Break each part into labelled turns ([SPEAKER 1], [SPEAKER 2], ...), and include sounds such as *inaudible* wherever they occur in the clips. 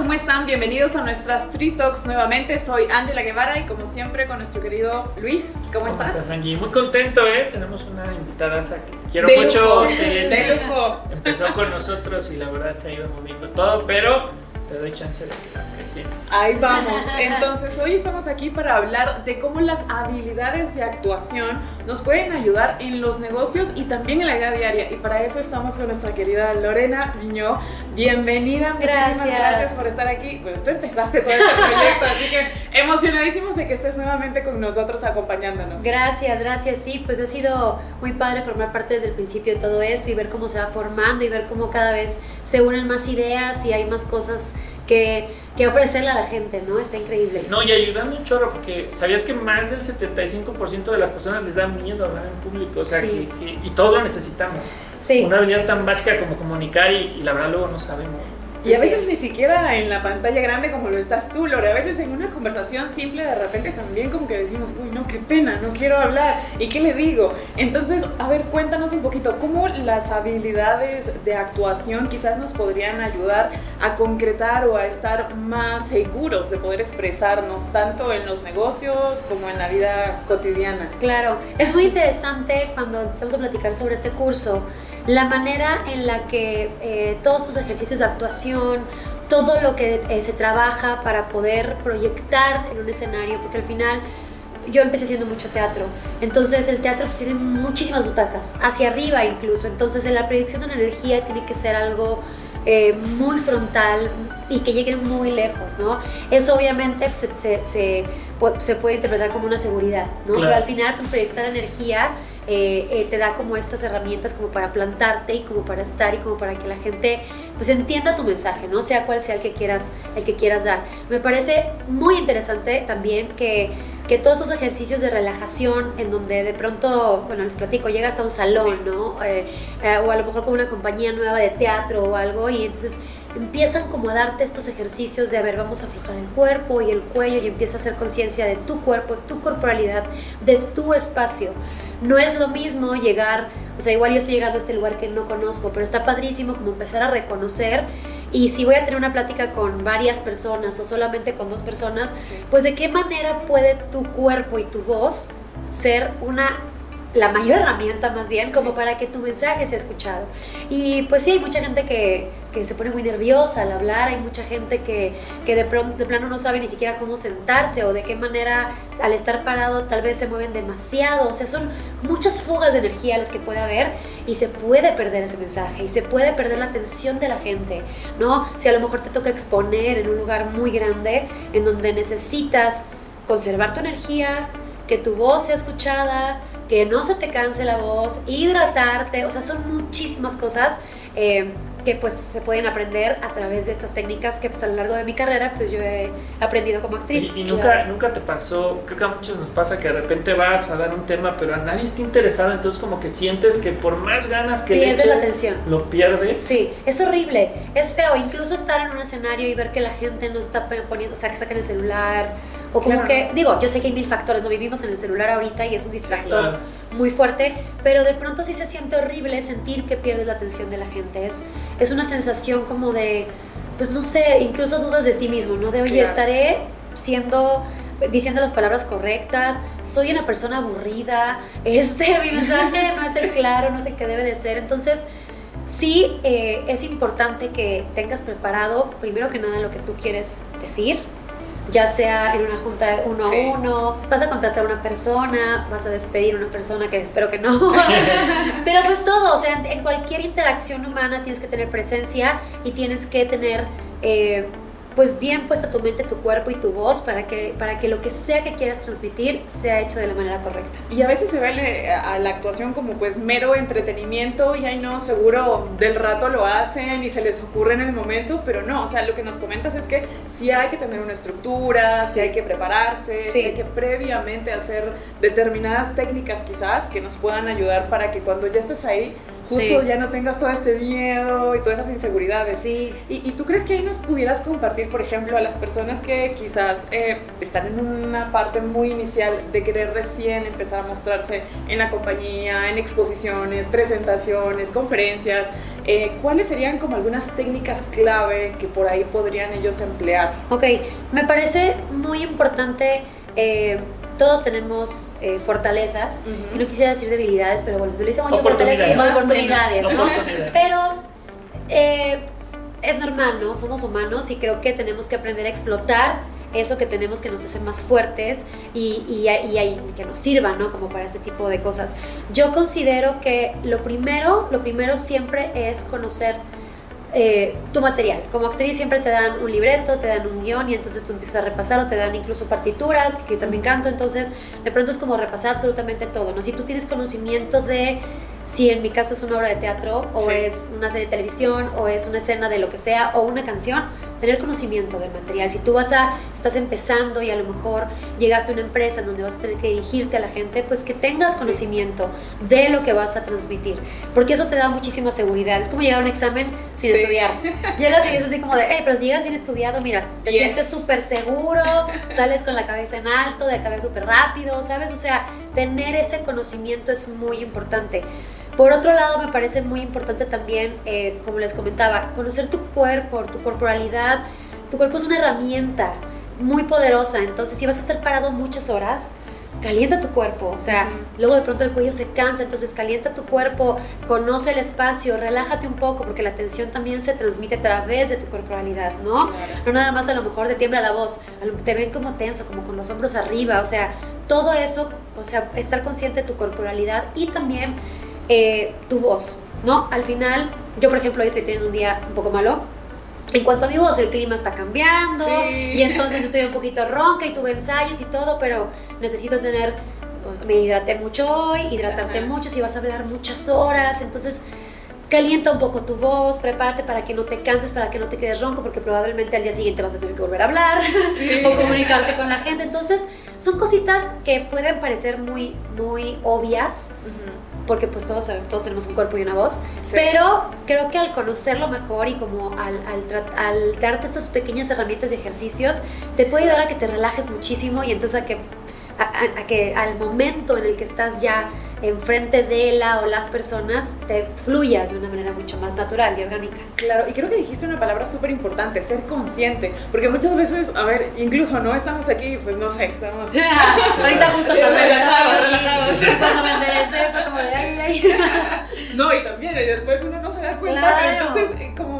[SPEAKER 1] ¿Cómo están? Bienvenidos a nuestras Tree Talks nuevamente. Soy Ángela Guevara y como siempre con nuestro querido Luis. ¿Cómo,
[SPEAKER 2] ¿Cómo
[SPEAKER 1] estás?
[SPEAKER 2] estás, Angie? Muy contento, ¿eh? Tenemos una invitada que quiero
[SPEAKER 1] De
[SPEAKER 2] mucho.
[SPEAKER 1] lujo,
[SPEAKER 2] sí,
[SPEAKER 1] de
[SPEAKER 2] sí.
[SPEAKER 1] lujo.
[SPEAKER 2] Empezó con nosotros y la verdad se ha ido moviendo todo, pero te doy chance de que la presente.
[SPEAKER 1] Ahí vamos. Entonces, hoy estamos aquí para hablar de cómo las habilidades de actuación nos pueden ayudar en los negocios y también en la vida diaria. Y para eso estamos con nuestra querida Lorena Viñó. Bienvenida, muchísimas
[SPEAKER 3] Gracias.
[SPEAKER 1] gracias por estar aquí. Bueno, tú empezaste todo este proyecto, así que emocionadísimos de que estés nuevamente con nosotros acompañándonos.
[SPEAKER 3] Gracias, gracias. Sí, pues ha sido muy padre formar parte desde el principio de todo esto y ver cómo se va formando y ver cómo cada vez se unen más ideas y hay más cosas que, que ofrecerle a la gente, ¿no? Está increíble.
[SPEAKER 2] No, y ayudando un chorro, porque ¿sabías que más del 75% de las personas les da miedo hablar en público? O sea,
[SPEAKER 3] Sí.
[SPEAKER 2] que, que- y todos lo necesitamos.
[SPEAKER 3] Sí,
[SPEAKER 2] Una habilidad tan básica como comunicar y, y la verdad luego no sabemos.
[SPEAKER 1] Y a veces
[SPEAKER 3] es.
[SPEAKER 1] ni siquiera en la pantalla grande como lo estás tú, Lore. A veces en una conversación simple de repente también como que decimos, uy, no, qué pena, no quiero hablar. ¿Y qué le digo? Entonces, a ver, cuéntanos un poquito, ¿cómo las habilidades de actuación quizás nos podrían ayudar a concretar o a estar más seguros de poder expresarnos tanto en los negocios como en la vida cotidiana?
[SPEAKER 3] Claro, es muy interesante cuando empezamos a platicar sobre este curso, la manera en la que eh, todos sus ejercicios de actuación, todo lo que eh, se trabaja para poder proyectar en un escenario, porque al final yo empecé haciendo mucho teatro, entonces el teatro pues, tiene muchísimas butacas, hacia arriba incluso, entonces en la proyección de una energía tiene que ser algo eh, muy frontal y que llegue muy lejos, ¿no? Eso obviamente pues, se, se- se pu- se puede interpretar como una seguridad, ¿no?
[SPEAKER 2] Claro.
[SPEAKER 3] Pero al final pues, proyectar energía eh, eh, te da como estas herramientas como para plantarte y como para estar y como para que la gente pues entienda tu mensaje, ¿no? Sea cual sea el que quieras, el que quieras dar. Me parece muy interesante también que, que todos esos ejercicios de relajación en donde de pronto, bueno, les platico, llegas a un salón, ¿no? Eh, o a lo mejor con una compañía nueva de teatro o algo y entonces empiezan como a darte estos ejercicios de, a ver, vamos a aflojar el cuerpo y el cuello y empieza a hacer conciencia de tu cuerpo, de tu corporalidad, de tu espacio. No es lo mismo llegar, o sea, igual yo estoy llegando a este lugar que no conozco, pero está padrísimo como empezar a reconocer. Y si voy a tener una plática con varias personas o solamente con dos personas, pues de qué manera puede tu cuerpo y tu voz ser una la mayor herramienta más bien como para que tu mensaje sea escuchado. Y pues sí hay mucha gente que, que se pone muy nerviosa al hablar hay mucha gente que, que de pronto de plano no sabe ni siquiera cómo sentarse o de qué manera al estar parado tal vez se mueven demasiado. O sea son muchas fugas de energía las que puede haber y se puede perder ese mensaje y se puede perder la atención de la gente no si a lo mejor te toca exponer en un lugar muy grande en donde necesitas conservar tu energía que tu voz sea escuchada, que no se te canse la voz, hidratarte, o sea, son muchísimas cosas eh, que pues se pueden aprender a través de estas técnicas que pues a lo largo de mi carrera pues yo he aprendido como actriz.
[SPEAKER 2] Y, y nunca, nunca te pasó, creo que a muchos nos pasa que de repente vas a dar un tema, pero a nadie está interesado, entonces como que sientes que por más ganas que le
[SPEAKER 3] Pierdes la
[SPEAKER 2] eches,
[SPEAKER 3] atención.
[SPEAKER 2] lo pierdes.
[SPEAKER 3] Sí, es horrible, es feo, incluso estar en un escenario y ver que la gente no está poniendo, o sea, que sacan el celular, o como
[SPEAKER 1] Claro.
[SPEAKER 3] que, digo, yo sé que hay mil factores, no vivimos en el celular ahorita y es un distractor
[SPEAKER 2] Claro.
[SPEAKER 3] muy fuerte, pero de pronto sí se siente horrible sentir que pierdes la atención de la gente, es, es una sensación como de, pues no sé, incluso dudas de ti mismo, ¿no? De, oye,
[SPEAKER 1] Claro.
[SPEAKER 3] estaré siendo diciendo las palabras correctas, soy una persona aburrida, este, mi *laughs* mensaje no es el claro, no es el que debe de ser, entonces sí eh, es importante que tengas preparado primero que nada lo que tú quieres decir, ya sea en una junta uno
[SPEAKER 1] Sí.
[SPEAKER 3] a uno, vas a contratar a una persona, vas a despedir a una persona que espero que no, *laughs* pero pues todo, o sea, en, en cualquier interacción humana tienes que tener presencia y tienes que tener... eh, pues bien puesta tu mente, tu cuerpo y tu voz para que, para que lo que sea que quieras transmitir sea hecho de la manera correcta.
[SPEAKER 1] Y a veces se ve le- a la actuación como pues mero entretenimiento y ahí no, seguro del rato lo hacen y se les ocurre en el momento, pero no, o sea, lo que nos comentas es que sí hay que tener una estructura, sí hay que prepararse, sí,
[SPEAKER 3] Sí.
[SPEAKER 1] hay que previamente hacer determinadas técnicas quizás que nos puedan ayudar para que cuando ya estés ahí, justo
[SPEAKER 3] Sí.
[SPEAKER 1] ya no tengas todo este miedo y todas esas inseguridades.
[SPEAKER 3] Sí,
[SPEAKER 1] ¿Y, y tú crees que ahí nos pudieras compartir, por ejemplo, a las personas que quizás eh, están en una parte muy inicial de querer recién empezar a mostrarse en la compañía, en exposiciones, presentaciones, conferencias? eh, ¿cuáles serían como algunas técnicas clave que por ahí podrían ellos emplear?
[SPEAKER 3] Ok, me parece muy importante, eh, todos tenemos eh, fortalezas, y no quisiera decir debilidades, pero bueno, se utiliza mucho fortalezas y oportunidades, ¿no? Pero es normal, ¿no? Somos humanos y creo que tenemos que aprender a explotar eso que tenemos que nos hace más fuertes y, y, y, que nos sirva, ¿no? Como para este tipo de cosas. Yo considero que lo primero, lo primero siempre es conocer eh, tu material. Como actriz siempre te dan un libreto, te dan un guion y entonces tú empiezas a repasar o te dan incluso partituras, que yo también canto, entonces de pronto es como repasar absolutamente todo, ¿no? Si tú tienes conocimiento de si en mi caso es una obra de teatro o es una serie de televisión o es una escena de lo que sea o una canción, tener conocimiento del material. Si tú vas a, estás empezando y a lo mejor llegaste a una empresa en donde vas a tener que dirigirte a la gente, pues que tengas conocimiento de lo que vas a transmitir, porque eso te da muchísima seguridad. Es como llegar a un examen sin estudiar. Llegas y es así como de, hey, pero si llegas bien estudiado, mira, te sientes súper seguro, sales con la cabeza en alto, de cabeza súper rápido, ¿sabes? O sea, tener ese conocimiento es muy importante. Por otro lado, me parece muy importante también, eh, como les comentaba, conocer tu cuerpo, tu corporalidad. Tu cuerpo es una herramienta muy poderosa, entonces si vas a estar parado muchas horas, calienta tu cuerpo, o sea, luego de pronto el cuello se cansa, entonces calienta tu cuerpo, conoce el espacio, relájate un poco, porque la tensión también se transmite a través de tu corporalidad, ¿no? No nada más a lo mejor te tiembla la voz, te ven como tenso, como con los hombros arriba, o sea, todo eso, o sea, estar consciente de tu corporalidad y también eh, tu voz, ¿no? Al final, yo por ejemplo hoy estoy teniendo un día un poco malo. En cuanto a mi voz, el clima está cambiando y entonces estoy un poquito ronca y tuve ensayos y todo, pero necesito tener, me hidraté mucho hoy, hidratarte mucho, si vas a hablar muchas horas, entonces calienta un poco tu voz, prepárate para que no te canses, para que no te quedes ronco, porque probablemente al día siguiente vas a tener que volver a hablar *laughs* o comunicarte con la gente. Entonces, son cositas que pueden parecer muy, muy obvias, porque pues todos, todos tenemos un cuerpo y una voz, pero creo que al conocerlo mejor y como al, al, darte estas pequeñas herramientas y ejercicios, te puede ayudar a que te relajes muchísimo y entonces a que, a que al momento en el que estás ya enfrente de la o las personas te fluyas de una manera mucho más natural y orgánica.
[SPEAKER 1] Claro, y creo que dijiste una palabra súper importante, ser consciente, porque muchas veces, a ver, incluso no estamos aquí, pues no sé, estamos... *laughs*
[SPEAKER 3] Ahorita justo cuando me enderecé fue como de ay, ay. *laughs*
[SPEAKER 1] No, y también, y después uno no se da cuenta, entonces eh, como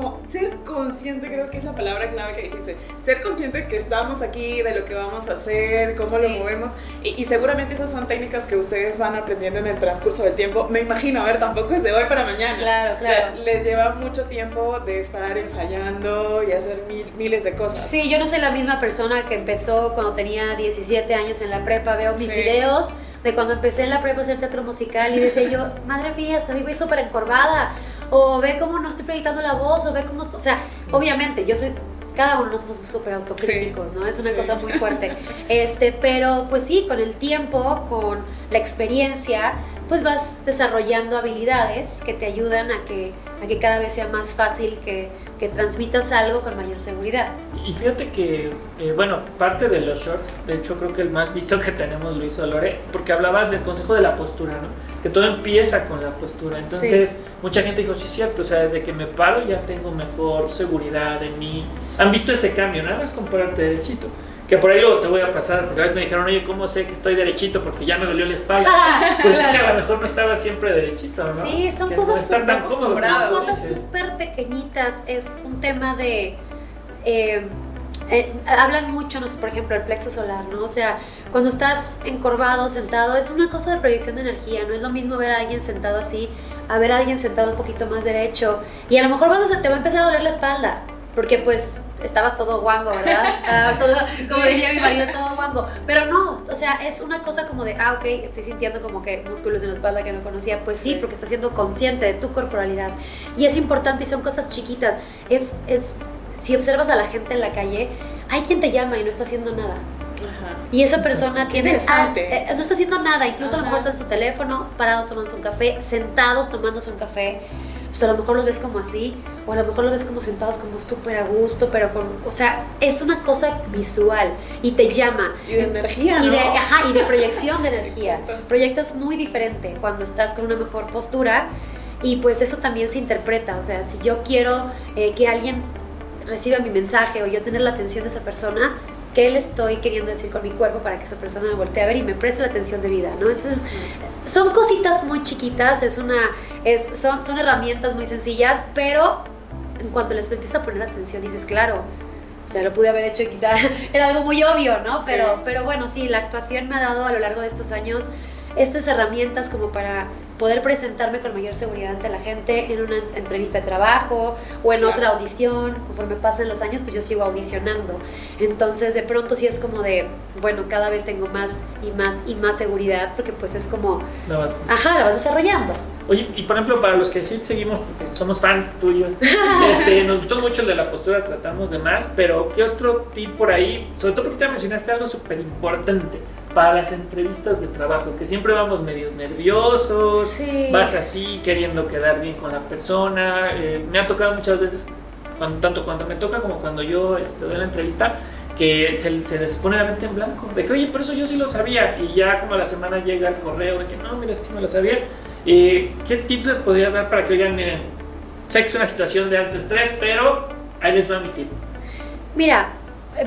[SPEAKER 1] consciente creo que es la palabra clave que dijiste, ser consciente que estamos aquí, de lo que vamos a hacer, cómo lo movemos, y, y seguramente esas son técnicas que ustedes van aprendiendo en el transcurso del tiempo. Me imagino, a ver, tampoco es de hoy para mañana.
[SPEAKER 3] Claro, claro.
[SPEAKER 1] les lleva mucho tiempo de estar ensayando y hacer miles de cosas.
[SPEAKER 3] Sí, yo no soy la misma persona que empezó cuando tenía 17 años en la prepa. Veo mis videos de cuando empecé en la prepa a hacer teatro musical y decía yo, madre mía, estoy súper encorvada. O ve cómo no estoy proyectando la voz, o ve cómo... O sea, obviamente, yo soy cada uno somos súper autocríticos, ¿no? Es una cosa muy fuerte. *laughs* Este, pero pues sí, con el tiempo, con la experiencia, pues vas desarrollando habilidades que te ayudan a que, a que cada vez sea más fácil que, que transmitas algo con mayor seguridad.
[SPEAKER 2] Y fíjate que, eh, bueno, parte de los shorts, de hecho creo que el más visto que tenemos lo hizo Lore, porque hablabas del consejo de la postura, ¿no? Que todo empieza con la postura. Entonces, mucha gente dijo, sí es cierto, o sea, desde que me paro ya tengo mejor seguridad en mí. Han visto ese cambio, nada más compararte derechito. Que por ahí luego te voy a pasar, porque a veces me dijeron, oye, ¿cómo sé que estoy derechito? Porque ya me dolió la espalda. *laughs* pues que a lo mejor no estaba siempre derechito, ¿no?
[SPEAKER 3] Sí, son cosas súper Son cosas súper pequeñitas. Es un tema de... Eh, eh, hablan mucho, no sé, por ejemplo, el plexo solar, ¿no? O sea, cuando estás encorvado, sentado, es una cosa de proyección de energía, no es lo mismo ver a alguien sentado así, a ver a alguien sentado un poquito más derecho, y a lo mejor vas a, te va a empezar a doler la espalda, porque pues estabas todo guango, ¿verdad? *laughs* Todo, como diría mi marido, todo guango. Pero no, o sea, es una cosa como de, ah, ok, estoy sintiendo como que músculos en la espalda que no conocía. Pues sí, porque estás siendo consciente de tu corporalidad. Y es importante y son cosas chiquitas. Es, es si observas a la gente en la calle, hay quien te llama y no está haciendo nada. Y esa persona tiene. Ah, eh, no está haciendo nada, incluso a lo mejor está en su teléfono, parados tomándose un café, sentados tomándose un café. Pues a lo mejor los ves como así, o a lo mejor los ves como sentados como súper a gusto, pero con. O sea, es una cosa visual y te llama.
[SPEAKER 1] Y de energía.
[SPEAKER 3] Y de, y de proyección de *laughs* energía. Proyectas muy diferente cuando estás con una mejor postura Y pues eso también se interpreta, o sea, si yo quiero eh, que alguien reciba mi mensaje o yo tener la atención de esa persona, ¿qué le estoy queriendo decir con mi cuerpo para que esa persona me voltee a ver y me preste la atención de vida, ¿no? Entonces, son cositas muy chiquitas, es una, es, son, son herramientas muy sencillas, pero en cuanto les empieza a poner atención, dices, claro, o sea, lo pude haber hecho y quizá *laughs* era algo muy obvio, ¿no? Pero, pero bueno, sí, la actuación me ha dado a lo largo de estos años estas herramientas como para poder presentarme con mayor seguridad ante la gente en una entrevista de trabajo o en otra audición. Conforme pasan los años, pues yo sigo audicionando. Entonces, de pronto sí es como de, bueno, cada vez tengo más y más y más seguridad porque pues es como...
[SPEAKER 2] La vas.
[SPEAKER 3] Ajá, la vas desarrollando.
[SPEAKER 2] Oye, y por ejemplo, para los que sí seguimos, porque somos fans tuyos, *laughs* este, nos gustó mucho el de la postura, tratamos de más, pero ¿qué otro tip por ahí? Sobre todo porque te mencionaste algo súper importante para las entrevistas de trabajo, que siempre vamos medio nerviosos, vas así queriendo quedar bien con la persona. Eh, me ha tocado muchas veces, tanto cuando me toca como cuando yo este, doy la entrevista, que se, se, les pone la mente en blanco, de que oye, por eso yo sí lo sabía, y ya como a la semana llega el correo de que no, mira, es que me lo sabía. Eh, ¿Qué tips les podría dar para que oigan, miren, sé que es una situación de alto estrés, pero ahí les va mi tip?
[SPEAKER 3] Mira,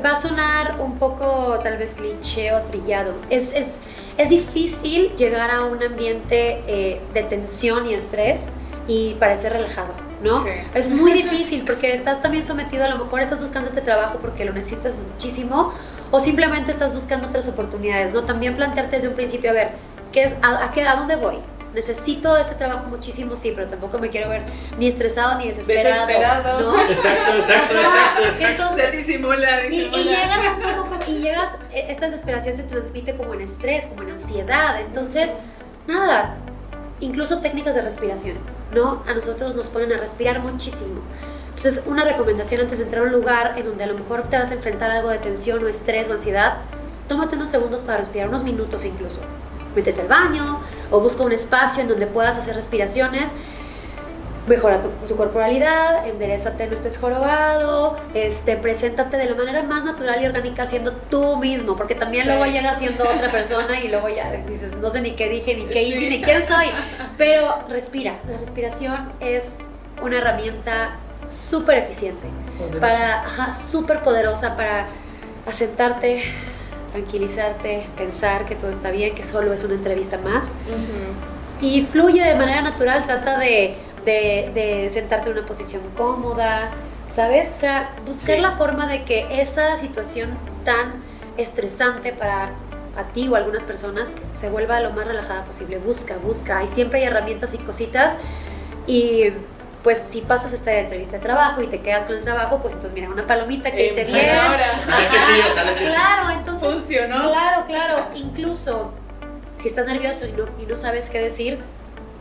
[SPEAKER 3] va a sonar un poco tal vez cliché o trillado. Es, es, es difícil llegar a un ambiente eh, de tensión y estrés y parecer relajado, ¿no? Es muy difícil porque estás también sometido, a lo mejor estás buscando este trabajo porque lo necesitas muchísimo o simplemente estás buscando otras oportunidades, ¿no? También plantearte desde un principio, a ver, ¿qué es, a, qué, ¿a dónde voy? Necesito ese trabajo muchísimo, sí, pero tampoco me quiero ver ni estresado ni desesperado.
[SPEAKER 1] Desesperado.
[SPEAKER 3] ¿no? *laughs*
[SPEAKER 2] Exacto, exacto, exacto. exacto.
[SPEAKER 1] Entonces, disimula,
[SPEAKER 3] Y, y, llegas un poco, como, y llegas, e, esta desesperación se transmite como en estrés, como en ansiedad. Entonces, nada, incluso técnicas de respiración, ¿no? A nosotros nos ponen a respirar muchísimo. Entonces, una recomendación antes de entrar a un lugar en donde a lo mejor te vas a enfrentar a algo de tensión o estrés o ansiedad, tómate unos segundos para respirar, unos minutos incluso métete al baño o busca un espacio en donde puedas hacer respiraciones. Mejora tu, corporalidad, enderezate, no estés jorobado, este, preséntate de la manera más natural y orgánica siendo tú mismo, porque también luego llegas siendo otra persona y luego ya dices, no sé ni qué dije, ni qué hice, ni quién soy, pero respira, la respiración es una herramienta súper eficiente, para, súper poderosa para asentarte, tranquilizarte, pensar que todo está bien, que solo es una entrevista más. Y fluye de manera natural, trata de, de, sentarte en una posición cómoda, ¿sabes? O sea, buscar la forma de que esa situación tan estresante para a ti o a algunas personas se vuelva lo más relajada posible. Busca, busca. Y siempre hay herramientas y cositas. Y pues si pasas esta entrevista de trabajo y te quedas con el trabajo, pues entonces mira, una palomita que dice bien. claro, entonces.
[SPEAKER 1] Funcionó.
[SPEAKER 3] Claro, claro. Incluso si estás nervioso y no, y no sabes qué decir,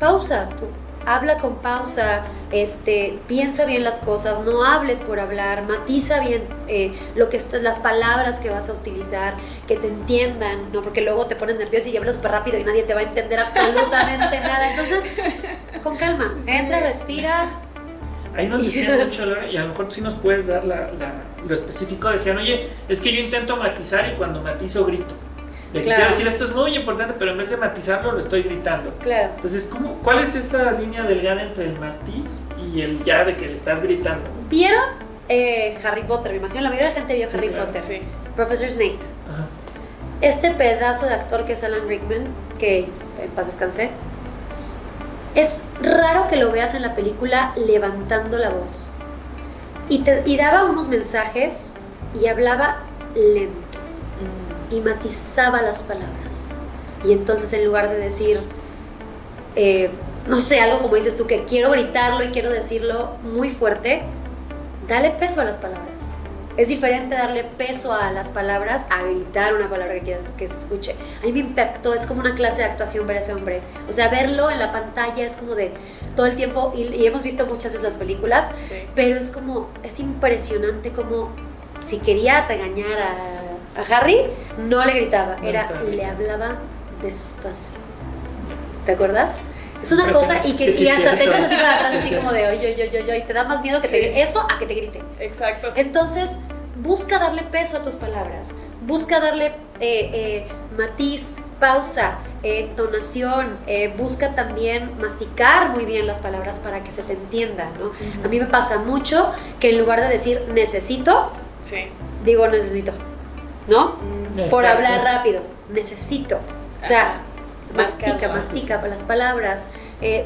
[SPEAKER 3] pausa. Tú habla con pausa, este, piensa bien las cosas, no hables por hablar, matiza bien eh, lo que las palabras que vas a utilizar, que te entiendan, ¿no? Porque luego te pones nervioso y hablas súper rápido y nadie te va a entender absolutamente *laughs* nada. Entonces, respira.
[SPEAKER 2] Ahí nos *laughs* decían mucho, y a lo mejor sí nos puedes dar lo específico. Decían, oye, es que yo intento matizar y cuando matizo grito. Le quiero decir, esto es muy importante, pero en vez de matizarlo, lo estoy gritando.
[SPEAKER 3] Claro.
[SPEAKER 2] Entonces, ¿cómo, ¿cuál es esa línea delgada entre el matiz y el ya de que le estás gritando?
[SPEAKER 3] ¿Vieron eh, Harry Potter? Me imagino la mayoría de la gente vio Harry Potter.
[SPEAKER 1] Sí.
[SPEAKER 3] Professor Snape.
[SPEAKER 2] Ajá.
[SPEAKER 3] Este pedazo de actor que es Alan Rickman, que en paz descansé, es raro que lo veas en la película levantando la voz. Y, daba unos mensajes y hablaba lento y matizaba las palabras. Y entonces en lugar de decir, eh, no sé, algo como dices tú, que quiero gritarlo y quiero decirlo muy fuerte, dale peso a las palabras. Es diferente darle peso a las palabras a gritar una palabra que quieras que se escuche. A mí me impactó, es como una clase de actuación ver a ese hombre. O sea, verlo en la pantalla es como de todo el tiempo, y, hemos visto muchas veces las películas, pero es como, es impresionante como si quería regañar a a Harry no le gritaba, era, le hablaba despacio. ¿Te acuerdas? Es una cosa y que, hasta te echas así para atrás, así como de oye, oye, oye, oye, y te da más miedo que te eso a que te grite.
[SPEAKER 1] Exacto.
[SPEAKER 3] Entonces, busca darle peso a tus palabras, busca darle eh, eh, matiz, pausa, entonación, eh, busca también masticar muy bien las palabras para que se te entienda, ¿no? A mí me pasa mucho que en lugar de decir necesito, digo necesito, ¿no? Mm. Por hablar rápido, necesito. O sea, mastica, mastica las palabras,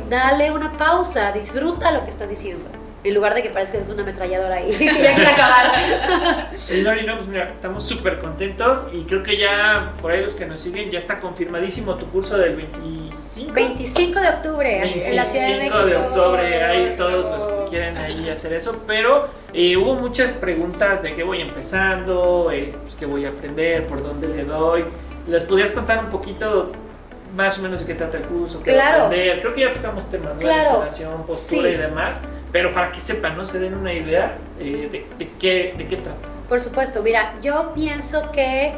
[SPEAKER 3] dale una pausa, disfruta lo que estás diciendo en lugar de que parezca que es una ametralladora ahí, *laughs* que ya quiere acabar. *laughs*
[SPEAKER 2] Sí, Lori, no, pues mira, estamos súper contentos y creo que ya, por ahí los que nos siguen, ya está confirmadísimo tu curso del 25.
[SPEAKER 3] 25 de octubre, en la Ciudad de México.
[SPEAKER 2] 25 de octubre, hay todos los que quieren ahí hacer eso, pero eh, hubo muchas preguntas de qué voy empezando, eh, pues qué voy a aprender, por dónde le doy. ¿Les podrías contar un poquito más o menos de qué trata el curso, qué claro. aprender? Creo que ya tocamos temas, ¿no? Claro. postura y demás pero para que sepan, ¿no? Se den una idea eh, de, qué, de qué trata.
[SPEAKER 3] Por supuesto, mira, yo pienso que,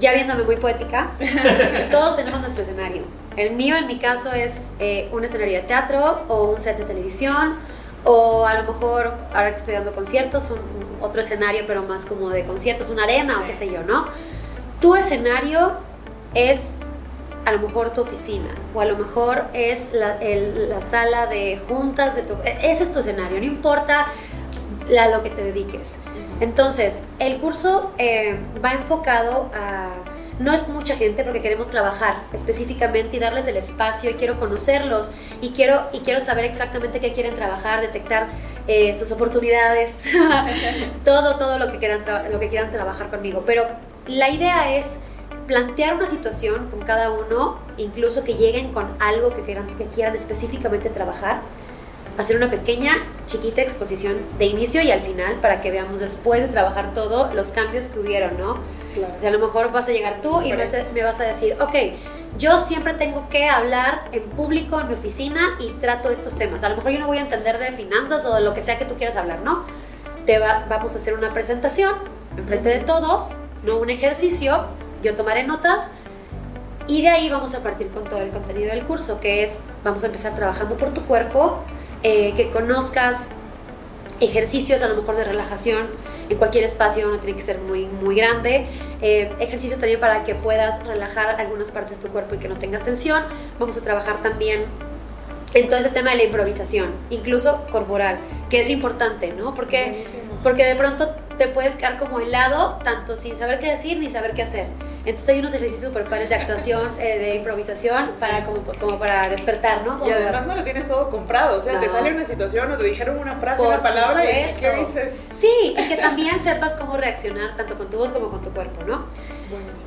[SPEAKER 3] ya viéndome muy poética, *laughs* todos tenemos nuestro escenario. El mío, en mi caso, es eh, un escenario de teatro o un set de televisión, o a lo mejor, ahora que estoy dando conciertos, un, otro escenario, pero más como de conciertos, una arena o qué sé yo, ¿no? Tu escenario es a lo mejor tu oficina o a lo mejor es la, la sala de juntas de tu... Ese es tu escenario, no importa a lo que te dediques. Entonces, el curso eh, va enfocado a... No es mucha gente porque queremos trabajar específicamente y darles el espacio y quiero conocerlos y quiero, y quiero saber exactamente qué quieren trabajar, detectar eh, sus oportunidades, *laughs* *laughs* todo, todo lo que, quieran lo que quieran trabajar conmigo. Pero la idea es plantear una situación con cada uno, incluso que lleguen con algo que quieran, que quieran específicamente trabajar, hacer una pequeña, chiquita exposición de inicio y al final para que veamos después de trabajar todo los cambios que hubieron, ¿no? Claro. O sea, a lo mejor vas a llegar tú y me vas a decir, ok, yo siempre tengo que hablar en público en mi oficina y trato estos temas. A lo mejor yo no voy a entender de finanzas o de lo que sea que tú quieras hablar, ¿no? Te vamos a hacer una presentación en frente de todos, no un ejercicio, yo tomaré notas y de ahí vamos a partir con todo el contenido del curso, que es, vamos a empezar trabajando por tu cuerpo, eh, que conozcas ejercicios a lo mejor de relajación en cualquier espacio, no tiene que ser muy, muy grande. Eh, ejercicios también para que puedas relajar algunas partes de tu cuerpo y que no tengas tensión. Vamos a trabajar también en todo ese tema de la improvisación, incluso corporal, que es importante, ¿no? Porque, porque de pronto te puedes quedar como helado, tanto sin saber qué decir ni saber qué hacer. Entonces hay unos ejercicios super pares de actuación, eh, de improvisación, para, como, como, para despertar, ¿no?
[SPEAKER 1] y además no lo tienes todo comprado, o sea, te sale una situación o te dijeron una frase, una palabra y ¿qué dices?
[SPEAKER 3] Sí, y que también sepas cómo reaccionar tanto con tu voz como con tu cuerpo, ¿no?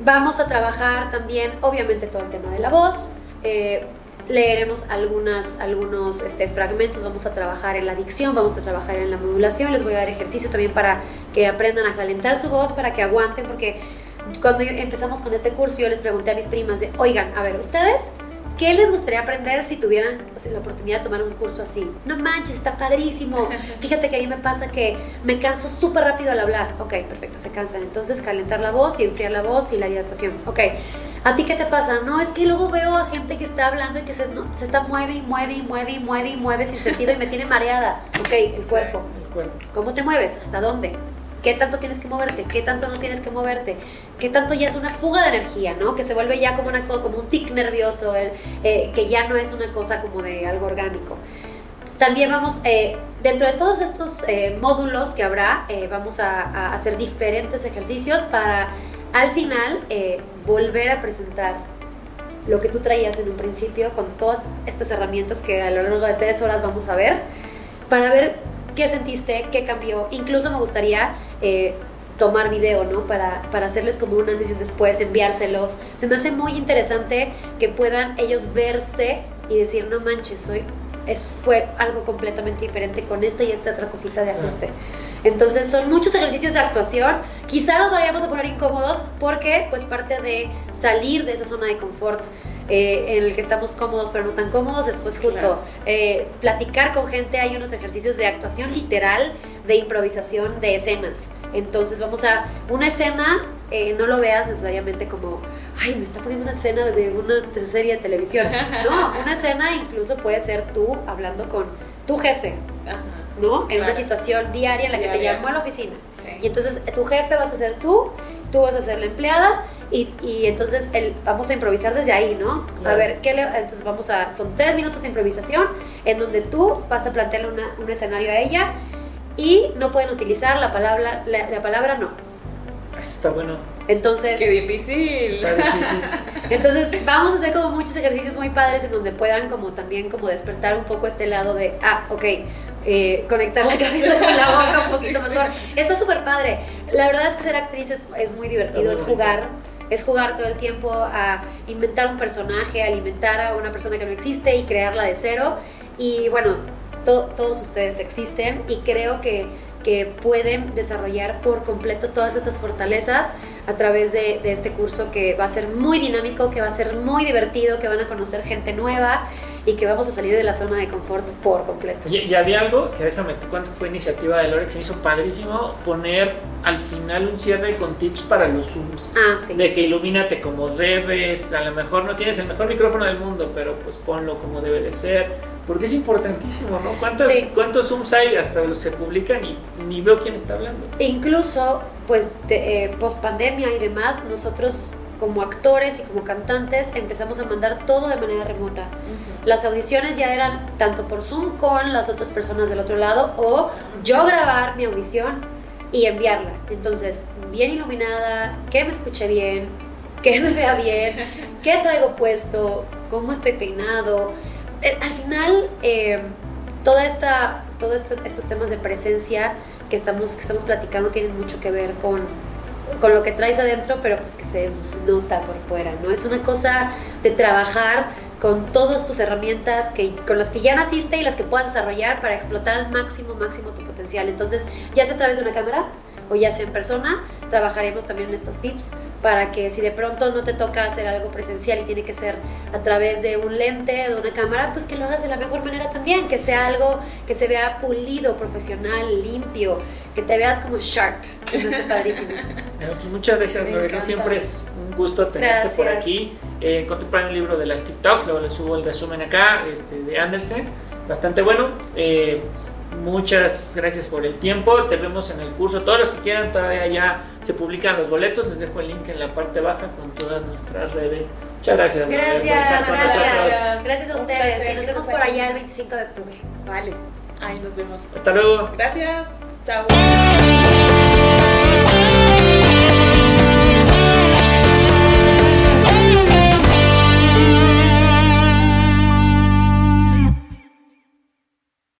[SPEAKER 3] Vamos a trabajar también, obviamente, todo el tema de la voz. Eh, leeremos algunas, algunos este, fragmentos, vamos a trabajar en la dicción, vamos a trabajar en la modulación, les voy a dar ejercicios también para que aprendan a calentar su voz, para que aguanten, porque cuando empezamos con este curso yo les pregunté a mis primas de, oigan, a ver, ustedes ¿Qué les gustaría aprender si tuvieran la oportunidad de tomar un curso así? No manches, está padrísimo. *laughs* Fíjate que a mí me pasa que me canso súper rápido al hablar. Ok, perfecto, se cansan. Entonces, calentar la voz y enfriar la voz y la hidratación. Ok, ¿a ti qué te pasa? No, es que luego veo a gente que está hablando y que se, se está mueve y mueve y mueve y mueve y mueve sin sentido y me tiene mareada. Ok, el cuerpo. el cuerpo. ¿Cómo te mueves? ¿Hasta dónde? qué tanto tienes que moverte, qué tanto no tienes que moverte, qué tanto ya es una fuga de energía, ¿no? Que se vuelve ya como, una, como un tic nervioso, eh, que ya no es una cosa como de algo orgánico. También vamos, eh, dentro de todos estos eh, módulos que habrá, vamos a, a, hacer diferentes ejercicios para al final volver a presentar lo que tú traías en un principio con todas estas herramientas que a lo largo de tres horas vamos a ver, para ver qué sentiste, qué cambió. Incluso me gustaría eh, tomar video, ¿no? Para, para hacerles como un antes y un después, enviárselos. Se me hace muy interesante que puedan ellos verse y decir, no manches, soy, es, fue algo completamente diferente con esta y esta otra cosita de ajuste. Entonces son muchos ejercicios de actuación. Quizá nos vayamos a poner incómodos porque pues parte de salir de esa zona de confort eh, en el que estamos cómodos pero no tan cómodos, después justo eh, platicar con gente, hay unos ejercicios de actuación literal, de improvisación de escenas. Entonces vamos a una escena, eh, no lo veas necesariamente como, ay, me está poniendo una escena de una serie de televisión. *laughs* No, una escena incluso puede ser tú hablando con tu jefe. ¿no? En una situación diaria en la que te llamó a la oficina. Y entonces tu jefe vas a ser tú tú vas a ser la empleada y, y entonces el, vamos a improvisar desde ahí, ¿no? A
[SPEAKER 2] Claro.
[SPEAKER 3] ver, ¿qué le, entonces vamos a, son tres minutos de improvisación en donde tú vas a plantearle una- un escenario a ella y no pueden utilizar la palabra, la, la palabra no.
[SPEAKER 2] Eso está bueno.
[SPEAKER 3] Entonces,
[SPEAKER 1] Qué difícil.
[SPEAKER 2] Está difícil. *laughs*
[SPEAKER 3] entonces vamos a hacer como muchos ejercicios muy padres en donde puedan como también como despertar un poco este lado de, ah, ok, eh, conectar la cabeza con la boca un *laughs* poquito
[SPEAKER 1] Sí, sí.
[SPEAKER 3] mejor. Está súper padre. La verdad es que ser actriz es, es muy divertido, es jugar. Es jugar todo el tiempo a inventar un personaje, a alimentar a una persona que no existe y crearla de cero. Y bueno, to- todos ustedes existen y creo que, que pueden desarrollar por completo todas estas fortalezas a través de, de este curso que va a ser muy dinámico, que va a ser muy divertido, que van a conocer gente nueva y que vamos a salir de la zona de confort por completo.
[SPEAKER 2] Y, y había algo que déjame te cuento fue iniciativa de Lore que se me hizo padrísimo poner al final un cierre con tips para los Zooms.
[SPEAKER 3] Ah, sí.
[SPEAKER 2] De que ilumínate como debes, a lo mejor no tienes el mejor micrófono del mundo, pero pues ponlo como debe de ser, porque es importantísimo, ¿no? ¿Cuántos,
[SPEAKER 3] Sí.
[SPEAKER 2] ¿Cuántos Zooms hay hasta los que se publican y ni veo quién está hablando?
[SPEAKER 3] Incluso, pues, de, eh, post pandemia y demás, nosotros como actores y como cantantes empezamos a mandar todo de manera remota. Las audiciones ya eran tanto por Zoom con las otras personas del otro lado o yo grabar mi audición y enviarla. Entonces, bien iluminada, que me escuche bien, que me vea bien, qué traigo puesto, cómo estoy peinado. Eh, al final, eh, toda esta, todos esto- estos temas de presencia que estamos, que estamos platicando tienen mucho que ver con, con lo que traes adentro, pero pues que se nota por fuera, ¿no? Es una cosa de trabajar con todas tus herramientas que, con las que ya naciste y las que puedas desarrollar para explotar al máximo, máximo tu potencial. Entonces, ya sea a través de una cámara o ya sea en persona, trabajaremos también en estos tips para que si de pronto no te toca hacer algo presencial y tiene que ser a través de un lente, de una cámara, pues que lo hagas de la mejor manera también, que sea algo que se vea pulido, profesional, limpio, que te veas como sharp. Padrísimo. *laughs*
[SPEAKER 2] Muchas gracias, Lorena. Siempre es un gusto tenerte por
[SPEAKER 3] Gracias.
[SPEAKER 2] aquí. Eh, contemplar un libro de las TikTok, luego le subo el resumen acá este, de Andersen. Bastante bueno. Eh, muchas gracias por el tiempo. Te vemos en el curso. Todos los que quieran, todavía ya se publican los boletos. Les dejo el link en la parte baja con todas nuestras redes. Muchas gracias.
[SPEAKER 3] Gracias, gracias. Gracias a ustedes.
[SPEAKER 1] placer
[SPEAKER 3] Y nos vemos por allá el 25 de octubre.
[SPEAKER 1] Vale, ahí nos vemos.
[SPEAKER 2] Hasta luego.
[SPEAKER 1] Gracias. Chao.